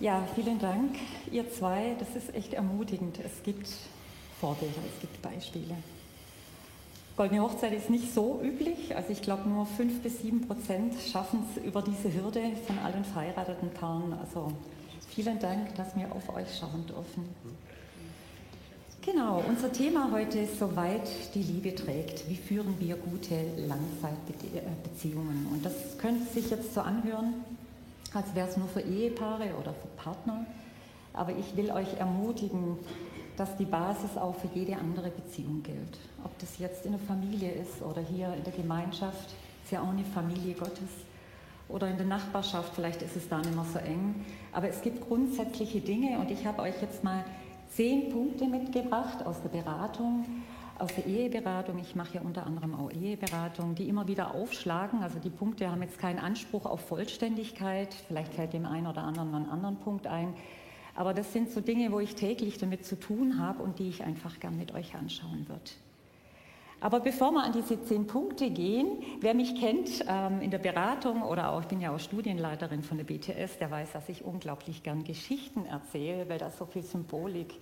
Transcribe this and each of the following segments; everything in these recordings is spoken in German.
Ja, vielen Dank, ihr zwei. Das ist echt ermutigend. Es gibt Vorbilder, es gibt Beispiele. Goldene Hochzeit ist nicht so üblich. Also ich glaube, nur fünf bis sieben Prozent schaffen es über diese Hürde von allen verheirateten Paaren. Also vielen Dank, dass wir auf euch schauen dürfen. Genau, unser Thema heute ist Soweit die Liebe trägt. Wie führen wir gute Langzeitbeziehungen? Und das könnte sich jetzt so anhören, als wäre es nur für Ehepaare oder für Partner. Aber ich will euch ermutigen, dass die Basis auch für jede andere Beziehung gilt. Ob das jetzt in der Familie ist oder hier in der Gemeinschaft, ist ja auch eine Familie Gottes. Oder in der Nachbarschaft, vielleicht ist es da nicht mehr so eng. Aber es gibt grundsätzliche Dinge und ich habe euch jetzt mal zehn Punkte mitgebracht aus der Beratung, aus der Eheberatung. Ich mache ja unter anderem auch Eheberatung, die immer wieder aufschlagen. Also die Punkte haben jetzt keinen Anspruch auf Vollständigkeit. Vielleicht fällt dem einen oder anderen einen anderen Punkt ein. Aber das sind so Dinge, wo ich täglich damit zu tun habe und die ich einfach gern mit euch anschauen würde. Aber bevor wir an diese zehn Punkte gehen, wer mich kennt ähm, in der Beratung oder auch, ich bin ja auch Studienleiterin von der BTS, der weiß, dass ich unglaublich gern Geschichten erzähle, weil da so viel Symbolik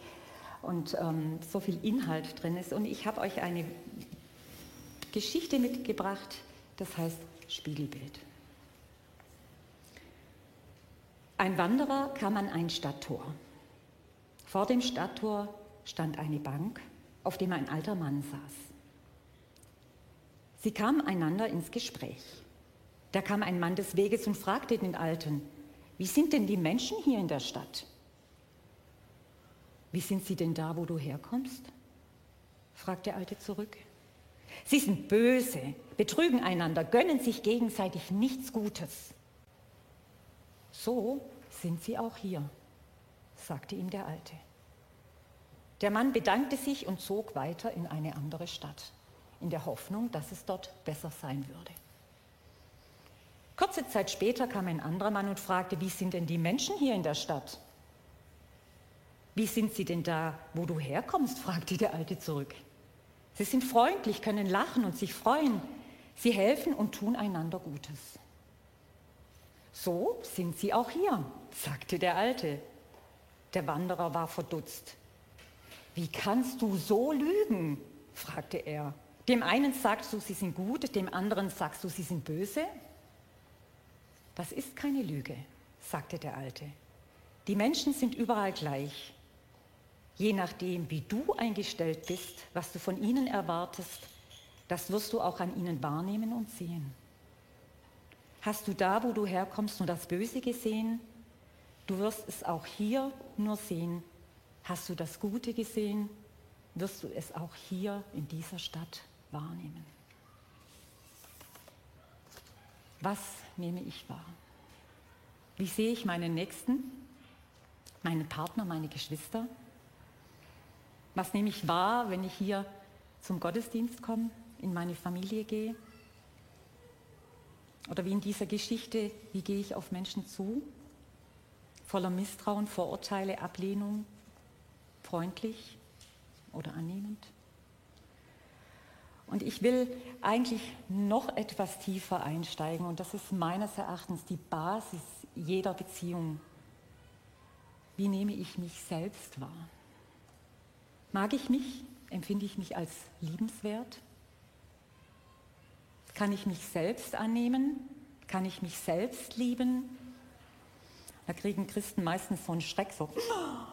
und ähm, so viel Inhalt drin ist. Und ich habe euch eine Geschichte mitgebracht, das heißt Spiegelbild. Ein Wanderer kam an ein Stadttor. Vor dem Stadttor stand eine Bank, auf dem ein alter Mann saß. Sie kamen einander ins Gespräch. Da kam ein Mann des Weges und fragte den Alten, wie sind denn die Menschen hier in der Stadt? Wie sind sie denn da, wo du herkommst? fragt der Alte zurück. Sie sind böse, betrügen einander, gönnen sich gegenseitig nichts Gutes. So sind sie auch hier, sagte ihm der Alte. Der Mann bedankte sich und zog weiter in eine andere Stadt, in der Hoffnung, dass es dort besser sein würde. Kurze Zeit später kam ein anderer Mann und fragte, wie sind denn die Menschen hier in der Stadt? Wie sind sie denn da, wo du herkommst? fragte der Alte zurück. Sie sind freundlich, können lachen und sich freuen. Sie helfen und tun einander Gutes. So sind sie auch hier, sagte der Alte. Der Wanderer war verdutzt. Wie kannst du so lügen? fragte er. Dem einen sagst du, sie sind gut, dem anderen sagst du, sie sind böse. Das ist keine Lüge, sagte der Alte. Die Menschen sind überall gleich. Je nachdem, wie du eingestellt bist, was du von ihnen erwartest, das wirst du auch an ihnen wahrnehmen und sehen. Hast du da, wo du herkommst, nur das Böse gesehen? Du wirst es auch hier nur sehen. Hast du das Gute gesehen? Wirst du es auch hier in dieser Stadt wahrnehmen. Was nehme ich wahr? Wie sehe ich meinen Nächsten, meinen Partner, meine Geschwister? Was nehme ich wahr, wenn ich hier zum Gottesdienst komme, in meine Familie gehe? Oder wie in dieser Geschichte, wie gehe ich auf Menschen zu? Voller Misstrauen, Vorurteile, Ablehnung, freundlich oder annehmend? Und ich will eigentlich noch etwas tiefer einsteigen und das ist meines Erachtens die Basis jeder Beziehung. Wie nehme ich mich selbst wahr? Mag ich mich? Empfinde ich mich als liebenswert? Kann ich mich selbst annehmen? Kann ich mich selbst lieben? Da kriegen Christen meistens so einen Schreck, so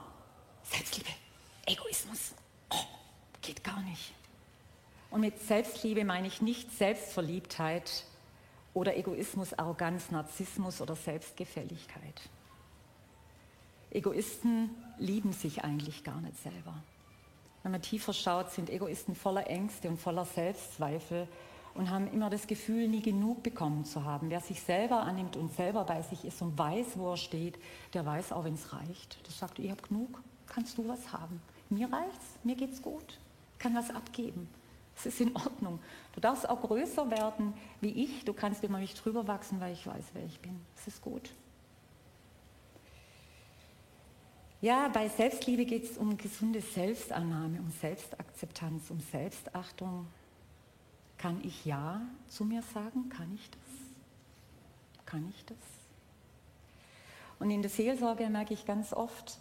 Selbstliebe, Egoismus, oh, geht gar nicht. Und mit Selbstliebe meine ich nicht Selbstverliebtheit oder Egoismus, Arroganz, Narzissmus oder Selbstgefälligkeit. Egoisten lieben sich eigentlich gar nicht selber. Wenn man tiefer schaut, sind Egoisten voller Ängste und voller Selbstzweifel und haben immer das Gefühl, nie genug bekommen zu haben. Wer sich selber annimmt und selber bei sich ist und weiß, wo er steht, der weiß auch, wenn es reicht. Der sagt, ich habe genug, kannst du was haben. Mir reicht's, mir geht's gut, kann was abgeben. Es ist in Ordnung. Du darfst auch größer werden wie ich. Du kannst immer mich drüber wachsen, weil ich weiß, wer ich bin. Es ist gut. Ja, bei Selbstliebe geht es um gesunde Selbstannahme, um Selbstakzeptanz, um Selbstachtung, kann ich Ja zu mir sagen? Kann ich das? Kann ich das? Und in der Seelsorge merke ich ganz oft,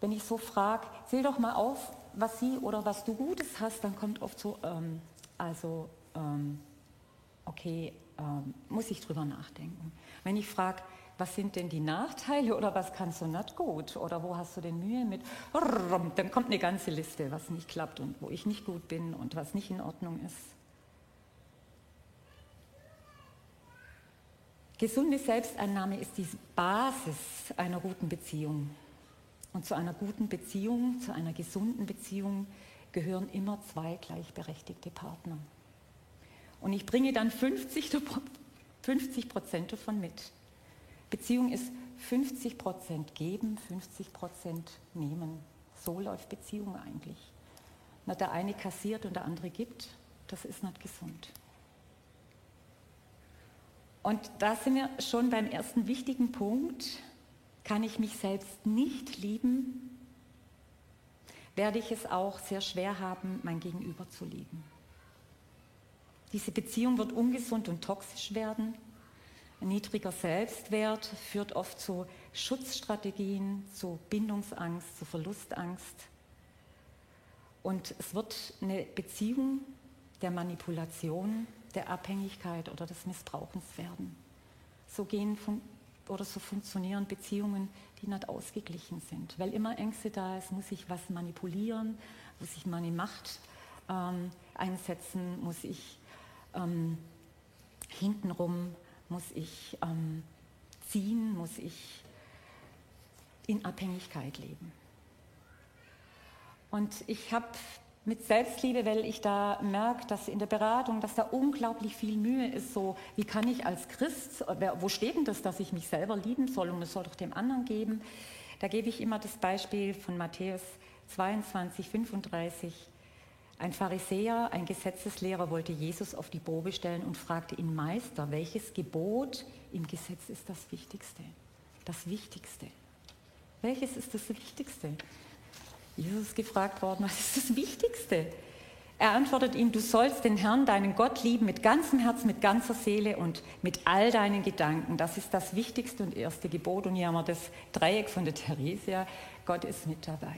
wenn ich so frage, zähl doch mal auf, was sie oder was du Gutes hast, dann kommt oft so, ähm, also, ähm, okay, ähm, muss ich drüber nachdenken. Wenn ich frage, was sind denn die Nachteile oder was kannst du nicht gut oder wo hast du denn Mühe mit, dann kommt eine ganze Liste, was nicht klappt und wo ich nicht gut bin und was nicht in Ordnung ist. Gesunde Selbstannahme ist die Basis einer guten Beziehung. Und zu einer guten Beziehung, zu einer gesunden Beziehung gehören immer zwei gleichberechtigte Partner. Und ich bringe dann 50 Prozent davon mit. Beziehung ist 50 Prozent geben, 50 Prozent nehmen. So läuft Beziehung eigentlich. Na, der eine kassiert und der andere gibt, das ist nicht gesund. Und da sind wir schon beim ersten wichtigen Punkt. Kann ich mich selbst nicht lieben, werde ich es auch sehr schwer haben, mein Gegenüber zu lieben. Diese Beziehung wird ungesund und toxisch werden. Ein niedriger Selbstwert führt oft zu Schutzstrategien, zu Bindungsangst, zu Verlustangst. Und es wird eine Beziehung der Manipulation, der Abhängigkeit oder des Missbrauchens werden. So gehen oder so funktionieren Beziehungen, die nicht ausgeglichen sind. Weil immer Ängste da ist, muss ich was manipulieren, muss ich meine Macht ähm, einsetzen, muss ich ähm, hintenrum, muss ich ähm, ziehen, muss ich in Abhängigkeit leben. Und ich habe mit Selbstliebe, weil ich da merke, dass in der Beratung, dass da unglaublich viel Mühe ist. So, wie kann ich als Christ, wo steht denn das, dass ich mich selber lieben soll und es soll doch dem anderen geben? Da gebe ich immer das Beispiel von Matthäus 22, 35. Ein Pharisäer, ein Gesetzeslehrer wollte Jesus auf die Probe stellen und fragte ihn, Meister, welches Gebot im Gesetz ist das Wichtigste? Das Wichtigste. Welches ist das Wichtigste? Jesus ist gefragt worden, was ist das Wichtigste? Er antwortet ihm, du sollst den Herrn, deinen Gott lieben mit ganzem Herz, mit ganzer Seele und mit all deinen Gedanken. Das ist das wichtigste und erste Gebot. Und hier haben wir das Dreieck von der Theresia. Gott ist mit dabei.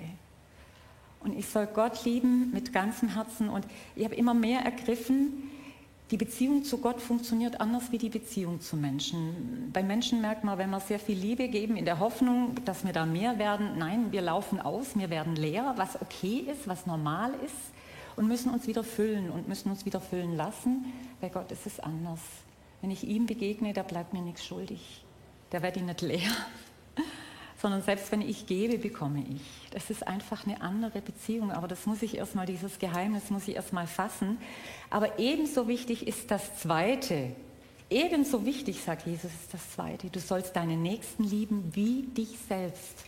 Und ich soll Gott lieben mit ganzem Herzen. Und ich habe immer mehr ergriffen, die Beziehung zu Gott funktioniert anders wie die Beziehung zu Menschen. Bei Menschen merkt man, wenn wir sehr viel Liebe geben, in der Hoffnung, dass wir da mehr werden, nein, wir laufen aus, wir werden leer, was okay ist, was normal ist und müssen uns wieder füllen und müssen uns wieder füllen lassen. Bei Gott ist es anders. Wenn ich ihm begegne, da bleibt mir nichts schuldig. Da werde ich nicht leer sondern selbst wenn ich gebe, bekomme ich. Das ist einfach eine andere Beziehung, aber das muss ich erstmal, dieses Geheimnis muss ich erstmal fassen. Aber ebenso wichtig ist das Zweite. Ebenso wichtig, sagt Jesus, ist das Zweite. Du sollst deinen Nächsten lieben wie dich selbst.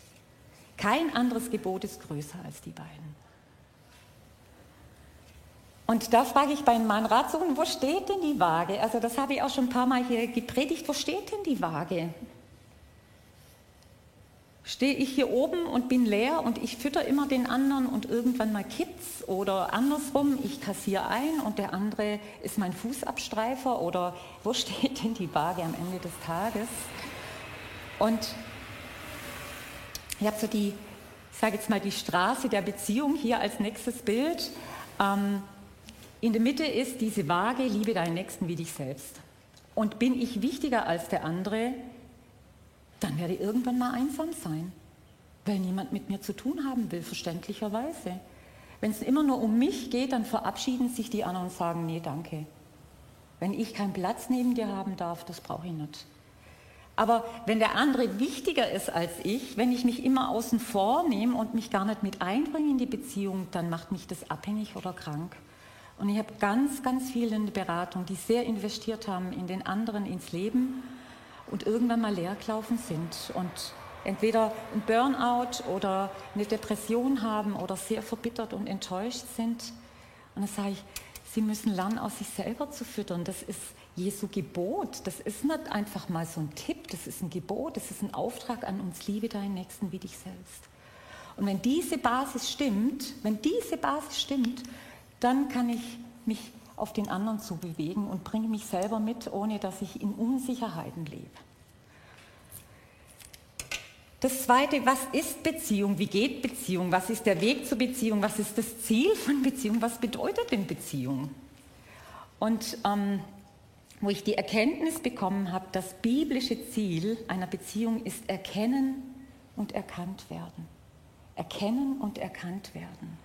Kein anderes Gebot ist größer als die beiden. Und da frage ich bei meinen Ratsuchen, wo steht denn die Waage? Also das habe ich auch schon ein paar Mal hier gepredigt, wo steht denn die Waage? Stehe ich hier oben und bin leer und ich fütter immer den anderen und irgendwann mal kippt's oder andersrum, ich kassiere ein und der andere ist mein Fußabstreifer oder wo steht denn die Waage am Ende des Tages? Und ich habe so die, ich sage jetzt mal die Straße der Beziehung hier als nächstes Bild. Ähm, in der Mitte ist diese Waage, liebe deinen Nächsten wie dich selbst. Und bin ich wichtiger als der andere, dann werde ich irgendwann mal einsam sein, weil niemand mit mir zu tun haben will, verständlicherweise. Wenn es immer nur um mich geht, dann verabschieden sich die anderen und sagen, nee, danke. Wenn ich keinen Platz neben dir haben darf, das brauche ich nicht. Aber wenn der andere wichtiger ist als ich, wenn ich mich immer außen vor nehme und mich gar nicht mit einbringe in die Beziehung, dann macht mich das abhängig oder krank. Und ich habe ganz, ganz viele in der Beratung, die sehr investiert haben in den anderen ins Leben und irgendwann mal leer gelaufen sind und entweder ein Burnout oder eine Depression haben oder sehr verbittert und enttäuscht sind. Und dann sage ich, Sie müssen lernen, aus sich selber zu füttern. Das ist Jesu Gebot. Das ist nicht einfach mal so ein Tipp, das ist ein Gebot, das ist ein Auftrag an uns, liebe deinen Nächsten wie dich selbst. Und wenn diese Basis stimmt, wenn diese Basis stimmt, dann kann ich mich auf den anderen zu bewegen und bringe mich selber mit, ohne dass ich in Unsicherheiten lebe. Das Zweite, was ist Beziehung? Wie geht Beziehung? Was ist der Weg zur Beziehung? Was ist das Ziel von Beziehung? Was bedeutet denn Beziehung? Und ähm, wo ich die Erkenntnis bekommen habe, das biblische Ziel einer Beziehung ist erkennen und erkannt werden. Erkennen und erkannt werden.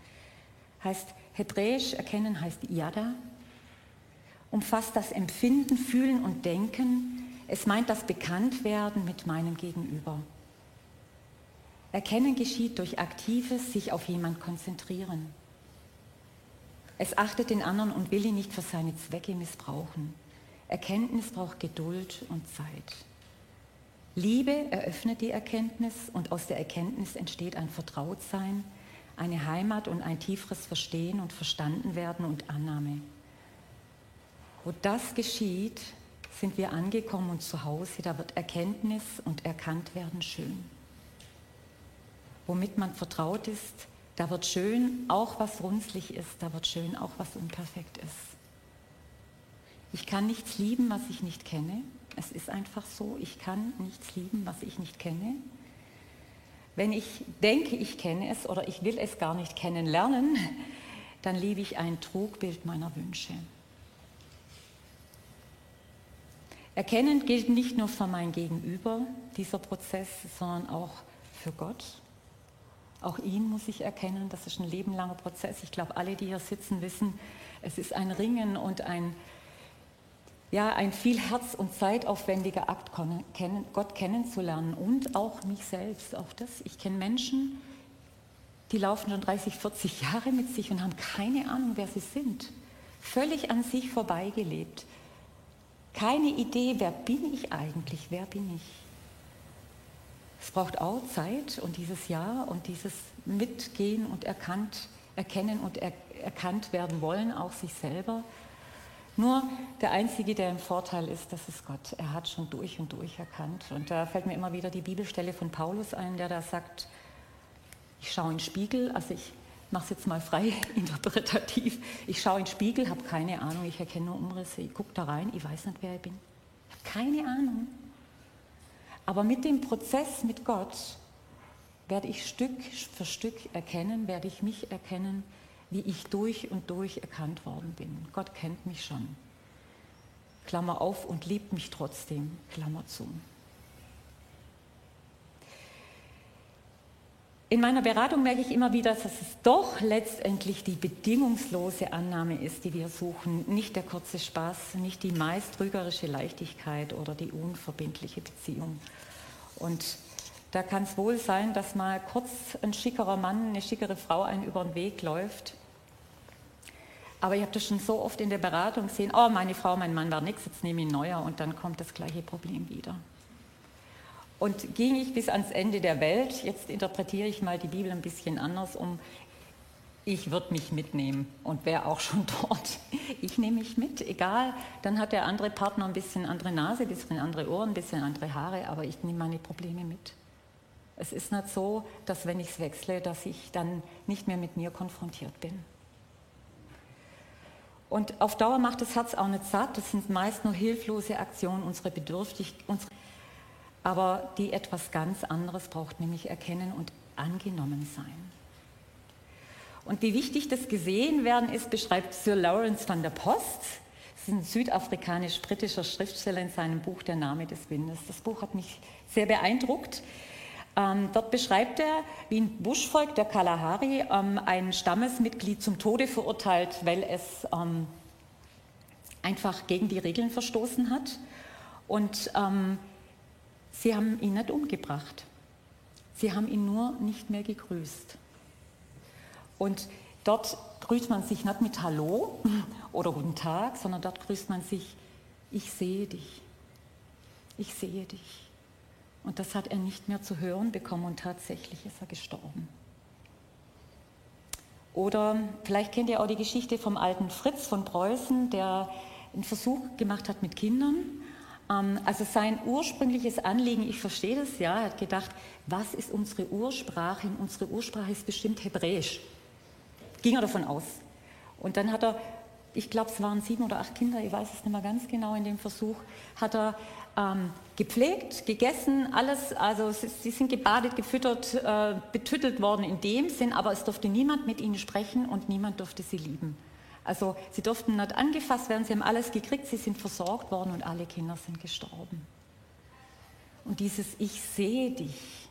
Heißt, hebräisch erkennen heißt Yada, umfasst das Empfinden, Fühlen und Denken. Es meint das Bekanntwerden mit meinem Gegenüber. Erkennen geschieht durch aktives sich auf jemand konzentrieren. Es achtet den anderen und will ihn nicht für seine Zwecke missbrauchen. Erkenntnis braucht Geduld und Zeit. Liebe eröffnet die Erkenntnis und aus der Erkenntnis entsteht ein Vertrautsein, eine Heimat und ein tieferes Verstehen und Verstandenwerden und Annahme. Wo das geschieht, sind wir angekommen und zu Hause, da wird Erkenntnis und Erkanntwerden schön womit man vertraut ist, da wird schön auch was runzlig ist, da wird schön auch was unperfekt ist. Ich kann nichts lieben, was ich nicht kenne. Es ist einfach so, ich kann nichts lieben, was ich nicht kenne. Wenn ich denke, ich kenne es oder ich will es gar nicht kennenlernen, dann liebe ich ein Trugbild meiner Wünsche. Erkennen gilt nicht nur für mein Gegenüber, dieser Prozess, sondern auch für Gott. Auch ihn muss ich erkennen, das ist ein lebenlanger Prozess. Ich glaube, alle, die hier sitzen, wissen, es ist ein Ringen und ein, ja, ein viel Herz- und zeitaufwendiger Akt, Gott kennenzulernen und auch mich selbst. Auch das. Ich kenne Menschen, die laufen schon 30, 40 Jahre mit sich und haben keine Ahnung, wer sie sind. Völlig an sich vorbeigelebt. Keine Idee, wer bin ich eigentlich, wer bin ich. Es braucht auch Zeit und dieses Jahr und dieses Mitgehen und erkannt, erkennen und er, erkannt werden wollen, auch sich selber. Nur der Einzige, der im Vorteil ist, das ist Gott. Er hat schon durch und durch erkannt. Und da fällt mir immer wieder die Bibelstelle von Paulus ein, der da sagt, ich schaue in den Spiegel, also ich mache es jetzt mal frei interpretativ, ich schaue in den Spiegel, habe keine Ahnung, ich erkenne nur Umrisse, ich gucke da rein, ich weiß nicht, wer ich bin. Ich habe keine Ahnung. Aber mit dem Prozess mit Gott werde ich Stück für Stück erkennen, werde ich mich erkennen, wie ich durch und durch erkannt worden bin. Gott kennt mich schon. Klammer auf und liebt mich trotzdem, Klammer zu. In meiner Beratung merke ich immer wieder, dass es doch letztendlich die bedingungslose Annahme ist, die wir suchen, nicht der kurze Spaß, nicht die meist trügerische Leichtigkeit oder die unverbindliche Beziehung. Und da kann es wohl sein, dass mal kurz ein schickerer Mann, eine schickere Frau einen über den Weg läuft. Aber ich habe das schon so oft in der Beratung gesehen, oh, meine Frau, mein Mann war nichts, jetzt nehme ich ein neuer und dann kommt das gleiche Problem wieder. Und ging ich bis ans Ende der Welt, jetzt interpretiere ich mal die Bibel ein bisschen anders, um ich würde mich mitnehmen und wäre auch schon dort. Ich nehme mich mit, egal. Dann hat der andere Partner ein bisschen andere Nase, ein bisschen andere Ohren, ein bisschen andere Haare, aber ich nehme meine Probleme mit. Es ist nicht so, dass wenn ich es wechsle, dass ich dann nicht mehr mit mir konfrontiert bin. Und auf Dauer macht das Herz auch nicht satt. Das sind meist nur hilflose Aktionen, unsere Bedürftigkeit. Aber die etwas ganz anderes braucht, nämlich erkennen und angenommen sein. Und wie wichtig das gesehen werden ist, beschreibt Sir Lawrence van der Post. Das ist ein südafrikanisch-britischer Schriftsteller in seinem Buch Der Name des Windes. Das Buch hat mich sehr beeindruckt. Ähm, dort beschreibt er, wie ein Buschvolk der Kalahari ähm, ein Stammesmitglied zum Tode verurteilt, weil es ähm, einfach gegen die Regeln verstoßen hat. Und ähm, Sie haben ihn nicht umgebracht. Sie haben ihn nur nicht mehr gegrüßt. Und dort grüßt man sich nicht mit Hallo oder Guten Tag, sondern dort grüßt man sich, ich sehe dich. Ich sehe dich. Und das hat er nicht mehr zu hören bekommen und tatsächlich ist er gestorben. Oder vielleicht kennt ihr auch die Geschichte vom alten Fritz von Preußen, der einen Versuch gemacht hat mit Kindern also sein ursprüngliches Anliegen, ich verstehe das ja, er hat gedacht, was ist unsere Ursprache? Unsere Ursprache ist bestimmt Hebräisch. Ging er davon aus. Und dann hat er, ich glaube, es waren sieben oder acht Kinder, ich weiß es nicht mehr ganz genau in dem Versuch, hat er ähm, gepflegt, gegessen, alles, also sie sind gebadet, gefüttert, äh, betüttelt worden in dem Sinn, aber es durfte niemand mit ihnen sprechen und niemand durfte sie lieben. Also sie durften nicht angefasst werden, sie haben alles gekriegt, sie sind versorgt worden und alle Kinder sind gestorben. Und dieses Ich sehe dich,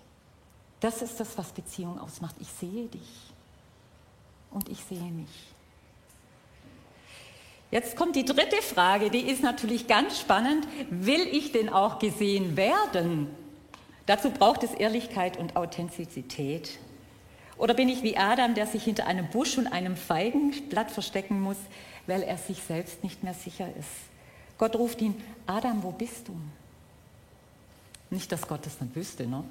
das ist das, was Beziehung ausmacht. Ich sehe dich und ich sehe mich. Jetzt kommt die dritte Frage, die ist natürlich ganz spannend. Will ich denn auch gesehen werden? Dazu braucht es Ehrlichkeit und Authentizität. Oder bin ich wie Adam, der sich hinter einem Busch und einem Feigenblatt verstecken muss, weil er sich selbst nicht mehr sicher ist? Gott ruft ihn, Adam, wo bist du? Nicht, dass Gott das dann wüsste, ne?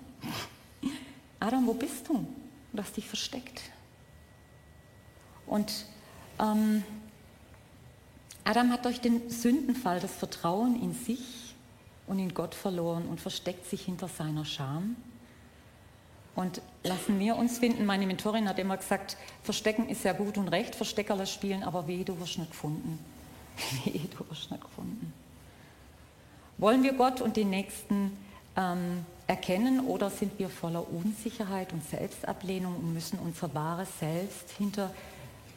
Adam, wo bist du? Du hast dich versteckt. Und ähm, Adam hat durch den Sündenfall das Vertrauen in sich und in Gott verloren und versteckt sich hinter seiner Scham. Und lassen wir uns finden. Meine Mentorin hat immer gesagt, Verstecken ist ja gut und recht, Versteckerle spielen, aber weh, du wirst nicht gefunden. Weh, du wirst nicht gefunden. Wollen wir Gott und den Nächsten ähm, erkennen oder sind wir voller Unsicherheit und Selbstablehnung und müssen unser wahres Selbst hinter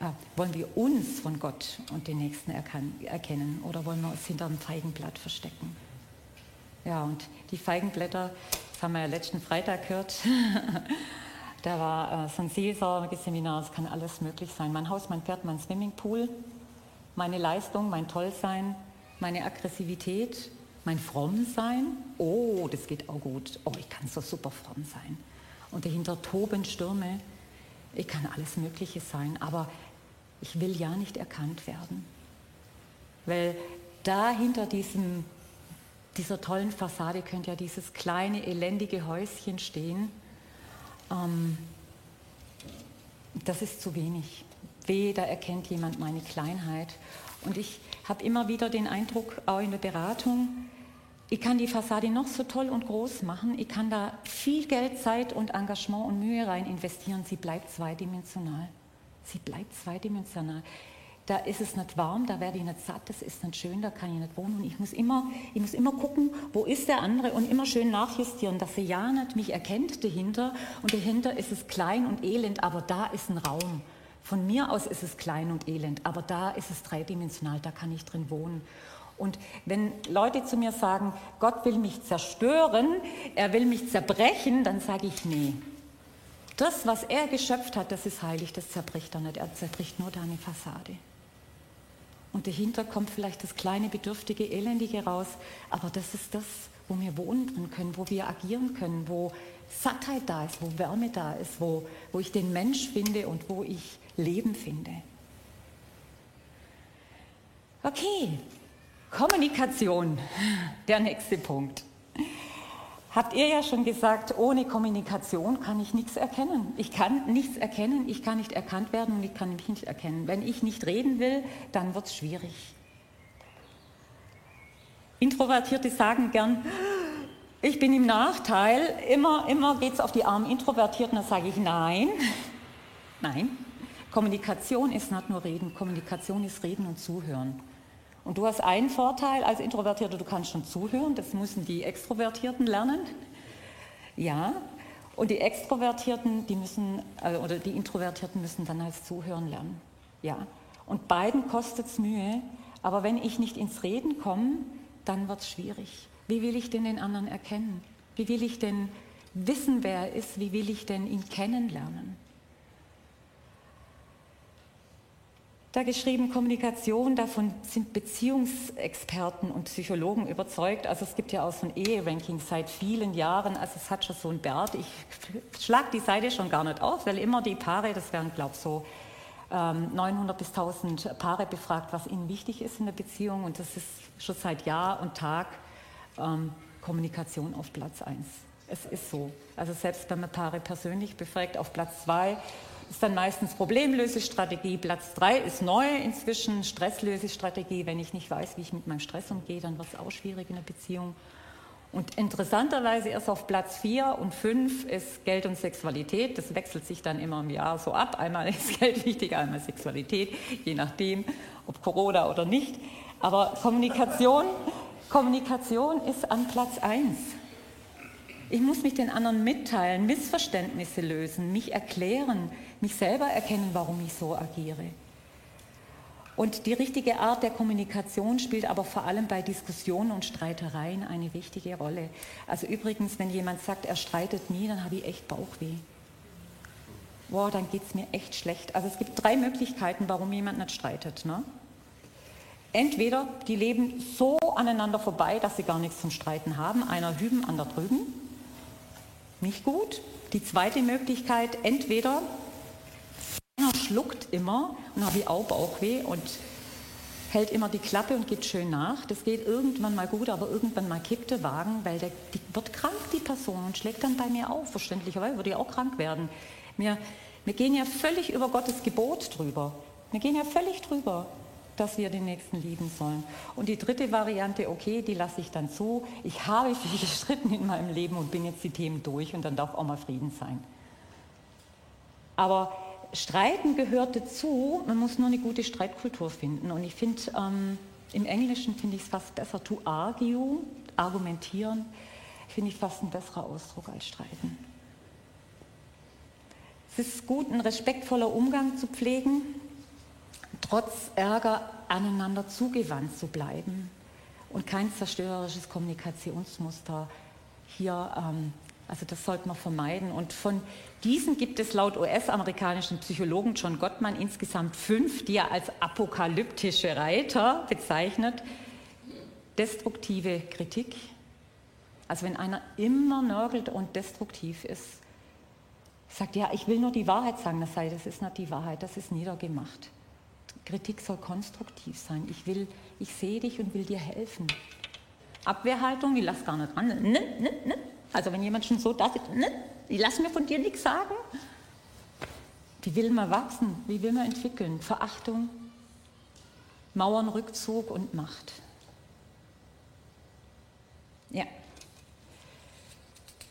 Ah, wollen wir uns von Gott und den Nächsten erkennen oder wollen wir uns hinter einem Feigenblatt verstecken? Ja, und die Feigenblätter, das haben wir ja letzten Freitag gehört, da war äh, so ein Seelsorgeseminar, es kann alles möglich sein. Mein Haus, mein Pferd, mein Swimmingpool, meine Leistung, mein Tollsein, meine Aggressivität, mein Frommsein. Oh, das geht auch gut. Oh, ich kann so super fromm sein. Und dahinter toben Stürme. Ich kann alles Mögliche sein, aber ich will ja nicht erkannt werden. Weil da hinter diesem, dieser tollen Fassade könnte ja dieses kleine, elendige Häuschen stehen. Ähm, das ist zu wenig. Weder erkennt jemand meine Kleinheit. Und ich habe immer wieder den Eindruck, auch in der Beratung, ich kann die Fassade noch so toll und groß machen, ich kann da viel Geld, Zeit und Engagement und Mühe rein investieren, sie bleibt zweidimensional. Sie bleibt zweidimensional. Da ist es nicht warm, da werde ich nicht satt, das ist nicht schön, da kann ich nicht wohnen. Und ich muss immer, ich muss immer gucken, wo ist der andere und immer schön nachjustieren, dass er ja nicht mich erkennt dahinter. Und dahinter ist es klein und elend, aber da ist ein Raum. Von mir aus ist es klein und elend, aber da ist es dreidimensional, da kann ich drin wohnen. Und wenn Leute zu mir sagen, Gott will mich zerstören, er will mich zerbrechen, dann sage ich, nee, das, was er geschöpft hat, das ist heilig, das zerbricht er nicht. Er zerbricht nur deine Fassade. Und dahinter kommt vielleicht das kleine, bedürftige, elendige raus, aber das ist das, wo wir wohnen können, wo wir agieren können, wo Sattheit da ist, wo Wärme da ist, wo, wo ich den Mensch finde und wo ich Leben finde. Okay, Kommunikation, der nächste Punkt habt ihr ja schon gesagt, ohne Kommunikation kann ich nichts erkennen. Ich kann nichts erkennen, ich kann nicht erkannt werden und ich kann mich nicht erkennen. Wenn ich nicht reden will, dann wird es schwierig. Introvertierte sagen gern, ich bin im Nachteil, immer, immer geht es auf die armen Introvertierten, dann sage ich nein, nein. Kommunikation ist nicht nur Reden, Kommunikation ist Reden und Zuhören. Und du hast einen Vorteil als Introvertierter, du kannst schon zuhören, das müssen die Extrovertierten lernen. Ja, und die Extrovertierten, die müssen, äh, oder die Introvertierten müssen dann als Zuhören lernen. Ja, und beiden kostet es Mühe, aber wenn ich nicht ins Reden komme, dann wird es schwierig. Wie will ich denn den anderen erkennen? Wie will ich denn wissen, wer er ist? Wie will ich denn ihn kennenlernen? Da geschrieben, Kommunikation, davon sind Beziehungsexperten und Psychologen überzeugt. Also es gibt ja auch so ein Ehe-Ranking seit vielen Jahren, also es hat schon so ein Bert. Ich schlage die Seite schon gar nicht auf, weil immer die Paare, das werden glaube ich so 900 ähm, bis 1000 Paare befragt, was ihnen wichtig ist in der Beziehung und das ist schon seit Jahr und Tag ähm, Kommunikation auf Platz 1. Es ist so. Also selbst wenn man Paare persönlich befragt, auf Platz 2 ist dann meistens Problemlösestrategie. Platz drei ist neu inzwischen, Stresslösestrategie. Wenn ich nicht weiß, wie ich mit meinem Stress umgehe, dann wird es auch schwierig in der Beziehung. Und interessanterweise erst auf Platz vier und fünf ist Geld und Sexualität. Das wechselt sich dann immer im Jahr so ab. Einmal ist Geld wichtiger, einmal Sexualität, je nachdem, ob Corona oder nicht. Aber Kommunikation Kommunikation ist an Platz 1. Ich muss mich den anderen mitteilen, Missverständnisse lösen, mich erklären, mich selber erkennen, warum ich so agiere. Und die richtige Art der Kommunikation spielt aber vor allem bei Diskussionen und Streitereien eine wichtige Rolle. Also übrigens, wenn jemand sagt, er streitet nie, dann habe ich echt Bauchweh. Boah, dann geht es mir echt schlecht. Also es gibt drei Möglichkeiten, warum jemand nicht streitet. Ne? Entweder die leben so aneinander vorbei, dass sie gar nichts zum Streiten haben, einer hüben, anderer drüben. Nicht gut. Die zweite Möglichkeit, entweder einer schluckt immer und habe ich auch Bauchweh und hält immer die Klappe und geht schön nach. Das geht irgendwann mal gut, aber irgendwann mal kippt der Wagen, weil der, die wird krank, die Person, und schlägt dann bei mir auf. Verständlicherweise würde ich auch krank werden. Wir, wir gehen ja völlig über Gottes Gebot drüber. Wir gehen ja völlig drüber, dass wir den Nächsten lieben sollen. Und die dritte Variante, okay, die lasse ich dann zu. Ich habe viel gestritten in meinem Leben und bin jetzt die Themen durch und dann darf auch mal Frieden sein. Aber Streiten gehört dazu, man muss nur eine gute Streitkultur finden. Und ich finde, ähm, im Englischen finde ich es fast besser, to argue, argumentieren, finde ich fast ein besserer Ausdruck als streiten. Es ist gut, ein respektvoller Umgang zu pflegen, trotz Ärger aneinander zugewandt zu bleiben und kein zerstörerisches Kommunikationsmuster hier ähm, also das sollte man vermeiden. Und von diesen gibt es laut US-amerikanischen Psychologen John Gottman insgesamt fünf, die er als apokalyptische Reiter bezeichnet. Destruktive Kritik. Also wenn einer immer nörgelt und destruktiv ist, sagt, ja, ich will nur die Wahrheit sagen, das sei, das ist nicht die Wahrheit, das ist niedergemacht. Kritik soll konstruktiv sein. Ich will, ich sehe dich und will dir helfen. Abwehrhaltung, ich lass gar nicht ran. Ne, ne, ne, also wenn jemand schon so da sitzt, ne, ich lass mir von dir nichts sagen. Wie will man wachsen? Wie will man entwickeln? Verachtung, Mauernrückzug und Macht. Ja.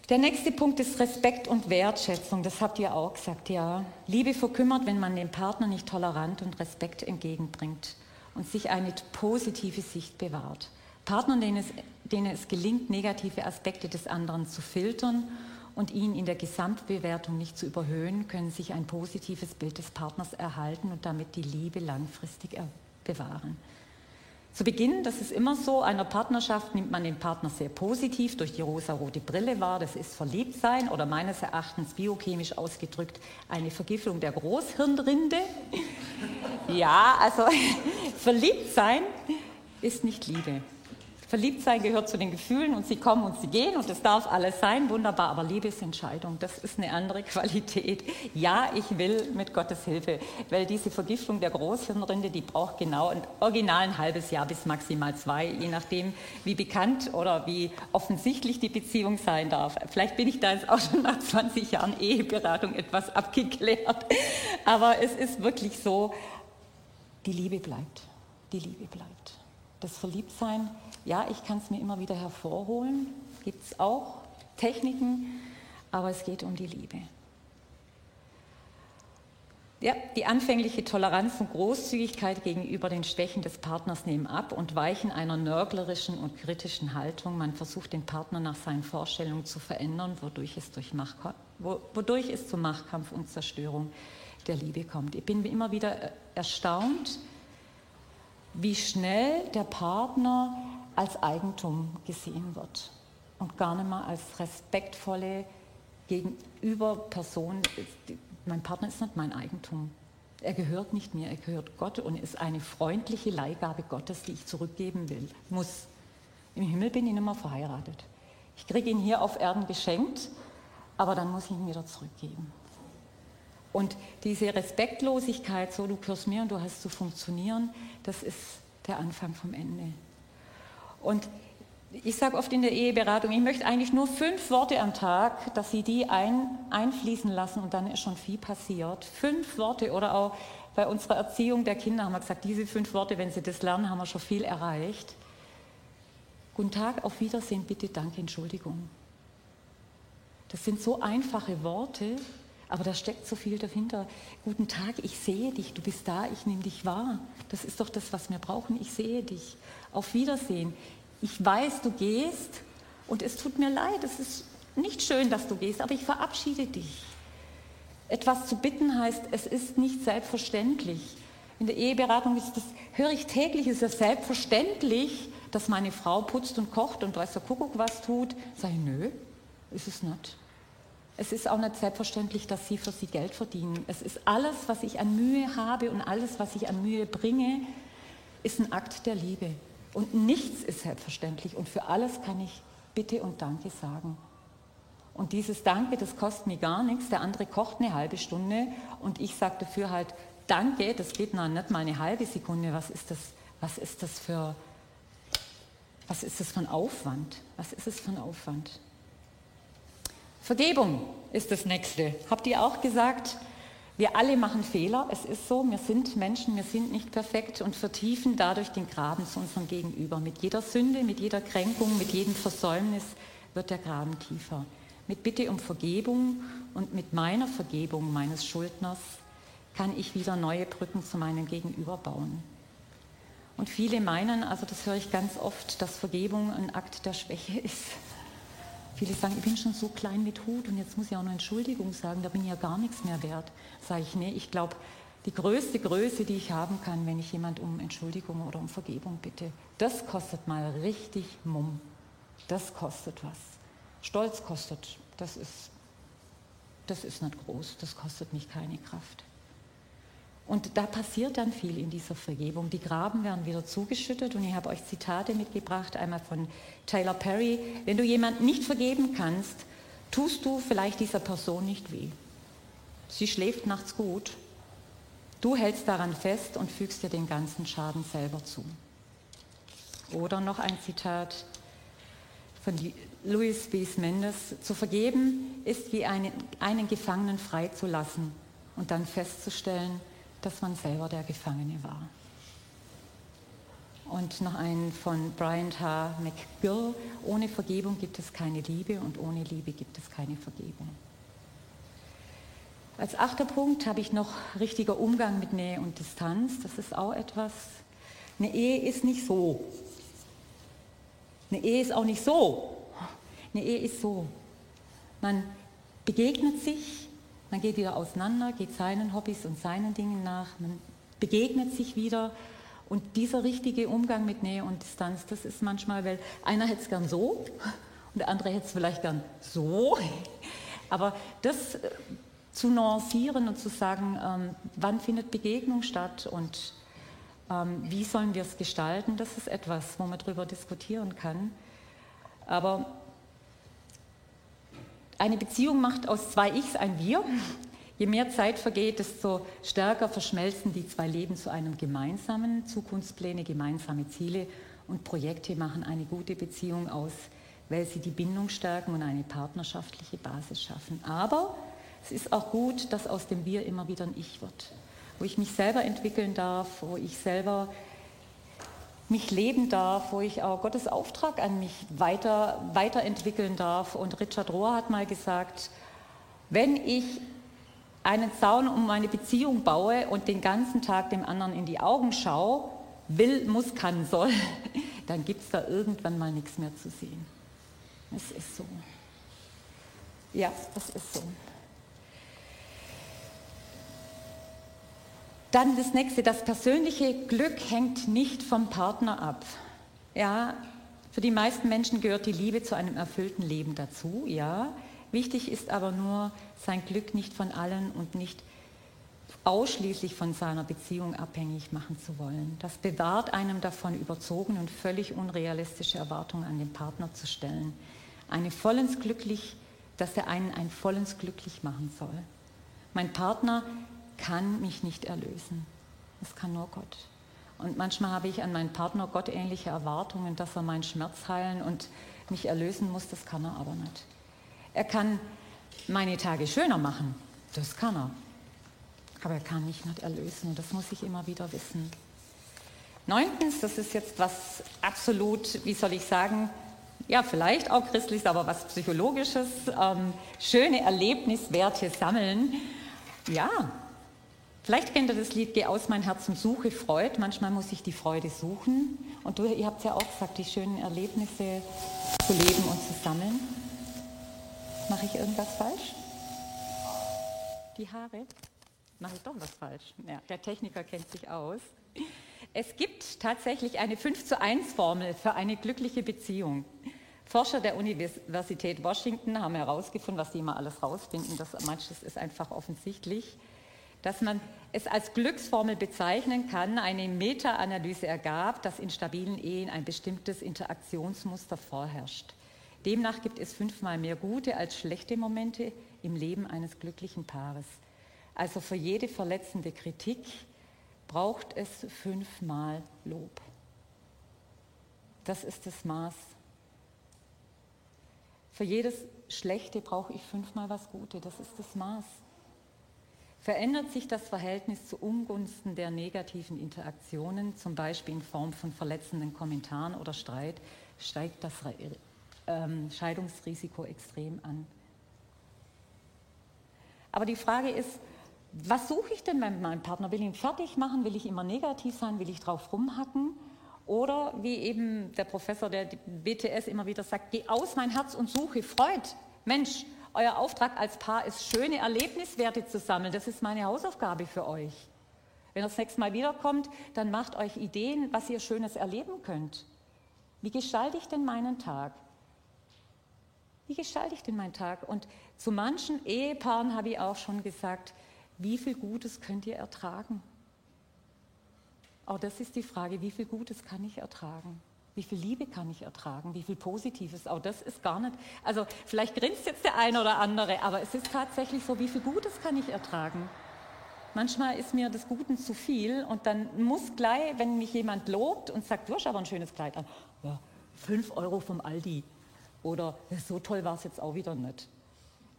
Der nächste Punkt ist Respekt und Wertschätzung. Das habt ihr auch gesagt, ja. Liebe verkümmert, wenn man dem Partner nicht tolerant und Respekt entgegenbringt und sich eine positive Sicht bewahrt. Partnern, denen es, denen es gelingt, negative Aspekte des anderen zu filtern und ihn in der Gesamtbewertung nicht zu überhöhen, können sich ein positives Bild des Partners erhalten und damit die Liebe langfristig bewahren. Zu Beginn, das ist immer so, einer Partnerschaft nimmt man den Partner sehr positiv durch die rosarote Brille wahr. Das ist Verliebtsein oder meines Erachtens biochemisch ausgedrückt eine Vergiftung der Großhirnrinde. Ja, also Verliebtsein ist nicht Liebe. Verliebt sein gehört zu den Gefühlen und sie kommen und sie gehen und es darf alles sein, wunderbar, aber Liebe ist Entscheidung, das ist eine andere Qualität. Ja, ich will mit Gottes Hilfe, weil diese Vergiftung der Großhirnrinde, die braucht genau ein original ein halbes Jahr bis maximal zwei, je nachdem, wie bekannt oder wie offensichtlich die Beziehung sein darf. Vielleicht bin ich da jetzt auch schon nach 20 Jahren Eheberatung etwas abgeklärt, aber es ist wirklich so, die Liebe bleibt, die Liebe bleibt. Das Verliebtsein ja, ich kann es mir immer wieder hervorholen, gibt es auch Techniken, aber es geht um die Liebe. Ja, die anfängliche Toleranz und Großzügigkeit gegenüber den Schwächen des Partners nehmen ab und weichen einer nörglerischen und kritischen Haltung. Man versucht den Partner nach seinen Vorstellungen zu verändern, wodurch es, durch wodurch es zu Machtkampf und Zerstörung der Liebe kommt. Ich bin immer wieder erstaunt, wie schnell der Partner als Eigentum gesehen wird und gar nicht mehr als respektvolle gegenüber Person. Mein Partner ist nicht mein Eigentum. Er gehört nicht mir, er gehört Gott und ist eine freundliche Leihgabe Gottes, die ich zurückgeben will, muss. Im Himmel bin ich nicht mehr verheiratet. Ich kriege ihn hier auf Erden geschenkt, aber dann muss ich ihn wieder zurückgeben. Und diese Respektlosigkeit, so du gehörst mir und du hast zu funktionieren, das ist der Anfang vom Ende. Und ich sage oft in der Eheberatung, ich möchte eigentlich nur fünf Worte am Tag, dass Sie die ein, einfließen lassen und dann ist schon viel passiert. Fünf Worte oder auch bei unserer Erziehung der Kinder haben wir gesagt, diese fünf Worte, wenn Sie das lernen, haben wir schon viel erreicht. Guten Tag, auf Wiedersehen, bitte, danke, Entschuldigung. Das sind so einfache Worte, aber da steckt so viel dahinter. Guten Tag, ich sehe dich, du bist da, ich nehme dich wahr. Das ist doch das, was wir brauchen. Ich sehe dich. Auf Wiedersehen. ich weiß, du gehst und es tut mir leid, es ist nicht schön, dass du gehst, aber ich verabschiede dich. Etwas zu bitten heißt, es ist nicht selbstverständlich. In der Eheberatung ist das, höre ich täglich, ist es selbstverständlich, dass meine Frau putzt und kocht und weiß der Kuckuck was tut. Ich, nö, ist es nicht. Es ist auch nicht selbstverständlich, dass sie für sie Geld verdienen. Es ist alles, was ich an Mühe habe und alles, was ich an Mühe bringe, ist ein Akt der Liebe. Und nichts ist selbstverständlich. Und für alles kann ich Bitte und Danke sagen. Und dieses Danke, das kostet mir gar nichts. Der andere kocht eine halbe Stunde und ich sage dafür halt Danke, das geht noch nicht mal eine halbe Sekunde. Was ist das, was ist das für, was ist das für ein Aufwand? Was ist es für ein Aufwand? Vergebung ist das nächste. Habt ihr auch gesagt? Wir alle machen Fehler, es ist so, wir sind Menschen, wir sind nicht perfekt und vertiefen dadurch den Graben zu unserem Gegenüber. Mit jeder Sünde, mit jeder Kränkung, mit jedem Versäumnis wird der Graben tiefer. Mit Bitte um Vergebung und mit meiner Vergebung meines Schuldners kann ich wieder neue Brücken zu meinem Gegenüber bauen. Und viele meinen, also das höre ich ganz oft, dass Vergebung ein Akt der Schwäche ist. Viele sagen, ich bin schon so klein mit Hut und jetzt muss ich auch noch Entschuldigung sagen, da bin ich ja gar nichts mehr wert. Sage ich, nee, ich glaube, die größte Größe, die ich haben kann, wenn ich jemand um Entschuldigung oder um Vergebung bitte, das kostet mal richtig Mumm. Das kostet was. Stolz kostet, das ist, das ist nicht groß, das kostet mich keine Kraft. Und da passiert dann viel in dieser Vergebung. Die Graben werden wieder zugeschüttet und ich habe euch Zitate mitgebracht, einmal von Taylor Perry. Wenn du jemanden nicht vergeben kannst, tust du vielleicht dieser Person nicht weh. Sie schläft nachts gut. Du hältst daran fest und fügst dir den ganzen Schaden selber zu. Oder noch ein Zitat von Luis B. Mendes. Zu vergeben ist wie einen, einen Gefangenen freizulassen und dann festzustellen, dass man selber der Gefangene war. Und noch einen von Brian H. McGill, ohne Vergebung gibt es keine Liebe und ohne Liebe gibt es keine Vergebung. Als achter Punkt habe ich noch richtiger Umgang mit Nähe und Distanz. Das ist auch etwas. Eine Ehe ist nicht so. Eine Ehe ist auch nicht so. Eine Ehe ist so. Man begegnet sich, man geht wieder auseinander, geht seinen Hobbys und seinen Dingen nach, man begegnet sich wieder. Und dieser richtige Umgang mit Nähe und Distanz, das ist manchmal, weil einer hätte es gern so und der andere hätte es vielleicht gern so. Aber das äh, zu nuancieren und zu sagen, ähm, wann findet Begegnung statt und ähm, wie sollen wir es gestalten, das ist etwas, wo man darüber diskutieren kann. Aber eine Beziehung macht aus zwei Ichs ein Wir. Je mehr Zeit vergeht, desto stärker verschmelzen die zwei Leben zu einem gemeinsamen. Zukunftspläne, gemeinsame Ziele und Projekte machen eine gute Beziehung aus, weil sie die Bindung stärken und eine partnerschaftliche Basis schaffen. Aber es ist auch gut, dass aus dem Wir immer wieder ein Ich wird, wo ich mich selber entwickeln darf, wo ich selber mich leben darf, wo ich auch Gottes Auftrag an mich weiter, weiterentwickeln darf. Und Richard Rohr hat mal gesagt, wenn ich einen Zaun um meine Beziehung baue und den ganzen Tag dem anderen in die Augen schaue, will, muss, kann, soll, dann gibt es da irgendwann mal nichts mehr zu sehen. Es ist so. Ja, das ist so. Dann das nächste, das persönliche Glück hängt nicht vom Partner ab. Ja, für die meisten Menschen gehört die Liebe zu einem erfüllten Leben dazu, ja. Wichtig ist aber nur, sein Glück nicht von allen und nicht ausschließlich von seiner Beziehung abhängig machen zu wollen. Das bewahrt einem davon, überzogen und völlig unrealistische Erwartungen an den Partner zu stellen. Eine vollends glücklich, dass er einen ein vollends glücklich machen soll. Mein Partner kann mich nicht erlösen. Das kann nur Gott. Und manchmal habe ich an meinen Partner gottähnliche Erwartungen, dass er meinen Schmerz heilen und mich erlösen muss. Das kann er aber nicht. Er kann meine Tage schöner machen. Das kann er. Aber er kann mich nicht erlösen. Und das muss ich immer wieder wissen. Neuntens, das ist jetzt was absolut, wie soll ich sagen, ja, vielleicht auch christliches, aber was psychologisches, ähm, schöne Erlebniswerte sammeln. Ja, Vielleicht kennt ihr das Lied Geh aus mein Herz und suche Freude. Manchmal muss ich die Freude suchen. Und du, ihr habt ja auch gesagt, die schönen Erlebnisse zu leben und zu sammeln. Mache ich irgendwas falsch? Die Haare? Mache ich doch was falsch? Ja, der Techniker kennt sich aus. Es gibt tatsächlich eine 5 zu 1 Formel für eine glückliche Beziehung. Forscher der Universität Washington haben herausgefunden, was sie immer alles rausfinden, das manches ist einfach offensichtlich, dass man es als Glücksformel bezeichnen kann. Eine Meta-Analyse ergab, dass in stabilen Ehen ein bestimmtes Interaktionsmuster vorherrscht. Demnach gibt es fünfmal mehr gute als schlechte Momente im Leben eines glücklichen Paares. Also für jede verletzende Kritik braucht es fünfmal Lob. Das ist das Maß für jedes Schlechte brauche ich fünfmal was Gute. Das ist das Maß. Verändert sich das Verhältnis zu Ungunsten der negativen Interaktionen, zum Beispiel in Form von verletzenden Kommentaren oder Streit, steigt das ähm, Scheidungsrisiko extrem an. Aber die Frage ist, was suche ich denn bei meinem Partner? Will ich ihn fertig machen? Will ich immer negativ sein? Will ich drauf rumhacken? Oder wie eben der Professor der BTS immer wieder sagt, geh aus mein Herz und suche Freud. Mensch, euer Auftrag als Paar ist, schöne Erlebniswerte zu sammeln. Das ist meine Hausaufgabe für euch. Wenn ihr das nächste Mal wiederkommt, dann macht euch Ideen, was ihr Schönes erleben könnt. Wie gestalte ich denn meinen Tag? Wie gestalte ich denn meinen Tag? Und zu manchen Ehepaaren habe ich auch schon gesagt, wie viel Gutes könnt ihr ertragen? Auch das ist die Frage, wie viel Gutes kann ich ertragen? Wie viel Liebe kann ich ertragen? Wie viel Positives? Auch das ist gar nicht. Also vielleicht grinst jetzt der eine oder andere, aber es ist tatsächlich so, wie viel Gutes kann ich ertragen? Manchmal ist mir das Guten zu viel und dann muss gleich, wenn mich jemand lobt und sagt, du hast aber ein schönes Kleid an, ja, fünf Euro vom Aldi. Oder so toll war es jetzt auch wieder nicht.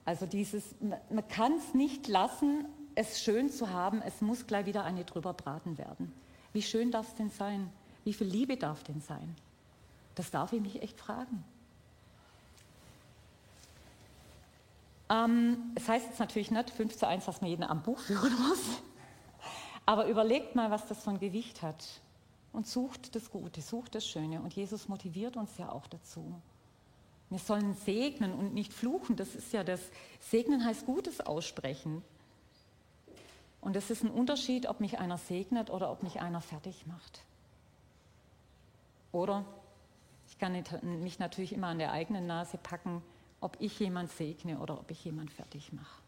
Also dieses, man kann es nicht lassen, es schön zu haben, es muss gleich wieder eine drüber braten werden. Wie schön darf es denn sein? Wie viel Liebe darf denn sein? Das darf ich mich echt fragen. Ähm, es heißt jetzt natürlich nicht 5 zu 1, dass man jeden am Buch führen muss. Aber überlegt mal, was das von Gewicht hat. Und sucht das Gute, sucht das Schöne. Und Jesus motiviert uns ja auch dazu. Wir sollen segnen und nicht fluchen. Das ist ja das. Segnen heißt Gutes aussprechen. Und es ist ein Unterschied, ob mich einer segnet oder ob mich einer fertig macht. Oder ich kann mich natürlich immer an der eigenen Nase packen, ob ich jemand segne oder ob ich jemand fertig mache.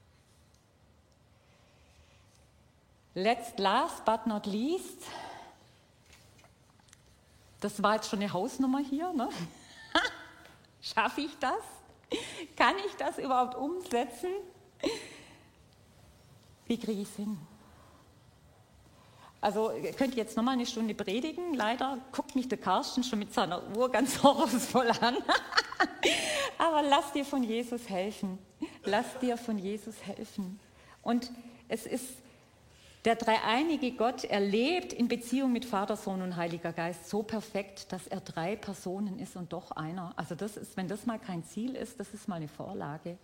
Let's, last but not least, das war jetzt schon eine Hausnummer hier. Ne? Schaffe ich das? Kann ich das überhaupt umsetzen? Wie kriege ich es hin? Also ihr könnt jetzt nochmal eine Stunde predigen. Leider guckt mich der Carsten schon mit seiner Uhr ganz horrorvoll an. Aber lass dir von Jesus helfen. Lass dir von Jesus helfen. Und es ist der dreieinige Gott, er lebt in Beziehung mit Vater, Sohn und Heiliger Geist so perfekt, dass er drei Personen ist und doch einer. Also das ist, wenn das mal kein Ziel ist, das ist mal eine Vorlage.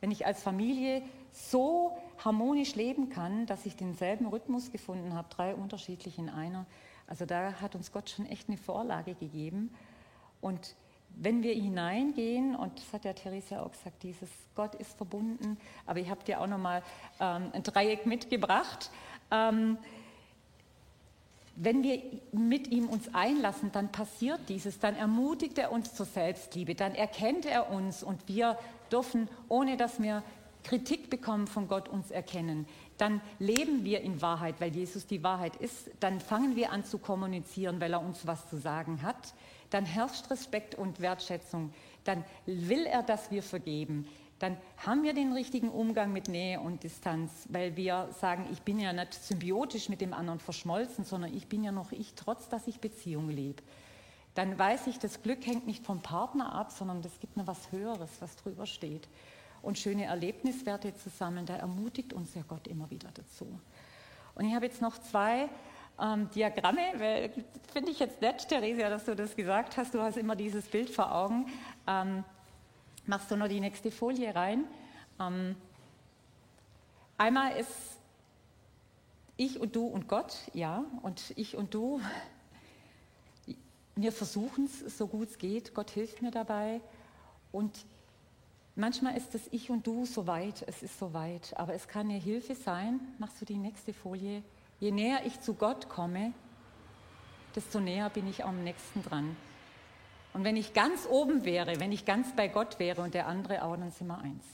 Wenn ich als Familie so harmonisch leben kann, dass ich denselben Rhythmus gefunden habe, drei unterschiedliche in einer, also da hat uns Gott schon echt eine Vorlage gegeben. Und wenn wir hineingehen, und das hat ja Theresa auch gesagt, dieses Gott ist verbunden, aber ich habe dir auch nochmal ähm, ein Dreieck mitgebracht. Ähm, wenn wir mit ihm uns einlassen, dann passiert dieses, dann ermutigt er uns zur Selbstliebe, dann erkennt er uns und wir dürfen, ohne dass wir Kritik bekommen von Gott, uns erkennen. Dann leben wir in Wahrheit, weil Jesus die Wahrheit ist. Dann fangen wir an zu kommunizieren, weil er uns was zu sagen hat. Dann herrscht Respekt und Wertschätzung. Dann will er, dass wir vergeben. Dann haben wir den richtigen Umgang mit Nähe und Distanz, weil wir sagen, ich bin ja nicht symbiotisch mit dem anderen verschmolzen, sondern ich bin ja noch ich, trotz dass ich Beziehung lebe dann weiß ich, das Glück hängt nicht vom Partner ab, sondern es gibt mir was Höheres, was drüber steht. Und schöne Erlebniswerte zu sammeln, da ermutigt uns ja Gott immer wieder dazu. Und ich habe jetzt noch zwei ähm, Diagramme, finde ich jetzt nett, Theresia, dass du das gesagt hast. Du hast immer dieses Bild vor Augen. Ähm, machst du noch die nächste Folie rein? Ähm, einmal ist ich und du und Gott, ja, und ich und du, wir versuchen es so gut es geht. Gott hilft mir dabei. Und manchmal ist das Ich und Du so weit, es ist so weit. Aber es kann eine Hilfe sein, machst du die nächste Folie. Je näher ich zu Gott komme, desto näher bin ich am nächsten dran. Und wenn ich ganz oben wäre, wenn ich ganz bei Gott wäre und der andere auch, dann sind wir eins.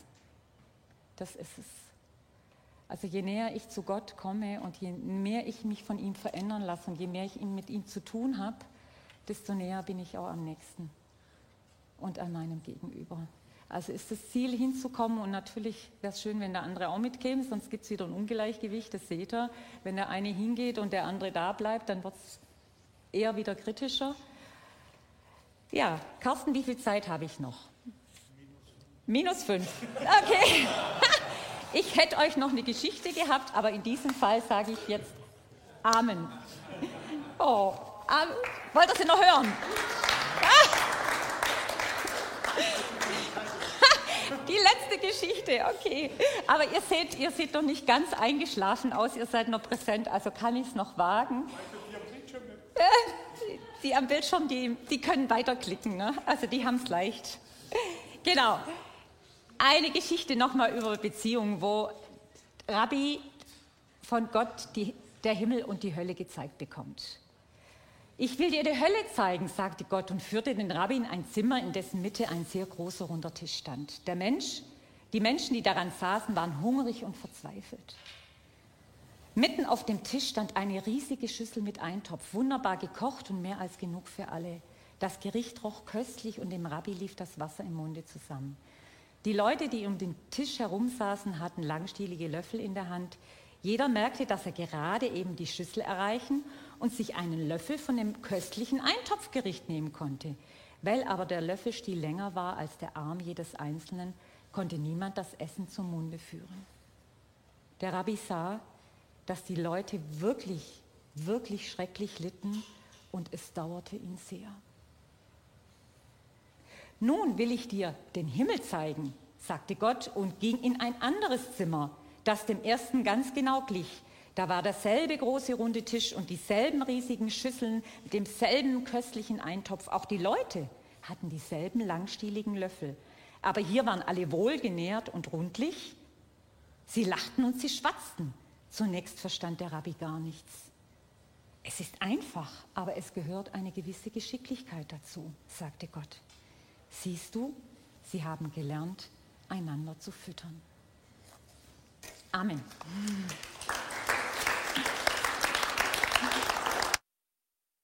Das ist es. Also je näher ich zu Gott komme und je mehr ich mich von ihm verändern lasse und je mehr ich mit ihm zu tun habe, desto näher bin ich auch am nächsten und an meinem Gegenüber. Also ist das Ziel hinzukommen und natürlich wäre es schön, wenn der andere auch mitkäme, sonst gibt es wieder ein Ungleichgewicht, das seht ihr. Wenn der eine hingeht und der andere da bleibt, dann wird es eher wieder kritischer. Ja, Carsten, wie viel Zeit habe ich noch? Minus fünf. Okay. Ich hätte euch noch eine Geschichte gehabt, aber in diesem Fall sage ich jetzt Amen. Oh, Amen. wollt ihr sie noch hören? Die letzte Geschichte, okay. Aber ihr seht, ihr seht doch nicht ganz eingeschlafen aus, ihr seid noch präsent, also kann ich es noch wagen. Die am Bildschirm, die, die können weiterklicken, ne? also die haben es leicht. Genau eine Geschichte nochmal über Beziehungen, wo Rabbi von Gott die, der Himmel und die Hölle gezeigt bekommt. Ich will dir die Hölle zeigen, sagte Gott und führte den Rabbi in ein Zimmer, in dessen Mitte ein sehr großer runder Tisch stand. Der Mensch, die Menschen, die daran saßen, waren hungrig und verzweifelt. Mitten auf dem Tisch stand eine riesige Schüssel mit Eintopf, wunderbar gekocht und mehr als genug für alle. Das Gericht roch köstlich und dem Rabbi lief das Wasser im Munde zusammen. Die Leute, die um den Tisch herum saßen, hatten langstielige Löffel in der Hand. Jeder merkte, dass er gerade eben die Schüssel erreichen und sich einen Löffel von dem köstlichen Eintopfgericht nehmen konnte. Weil aber der Löffelstiel länger war als der Arm jedes Einzelnen, konnte niemand das Essen zum Munde führen. Der Rabbi sah, dass die Leute wirklich, wirklich schrecklich litten und es dauerte ihn sehr. Nun will ich dir den Himmel zeigen, sagte Gott und ging in ein anderes Zimmer, das dem ersten ganz genau glich. Da war derselbe große runde Tisch und dieselben riesigen Schüsseln mit demselben köstlichen Eintopf. Auch die Leute hatten dieselben langstieligen Löffel. Aber hier waren alle wohlgenährt und rundlich. Sie lachten und sie schwatzten. Zunächst verstand der Rabbi gar nichts. Es ist einfach, aber es gehört eine gewisse Geschicklichkeit dazu, sagte Gott. Siehst du, sie haben gelernt, einander zu füttern. Amen.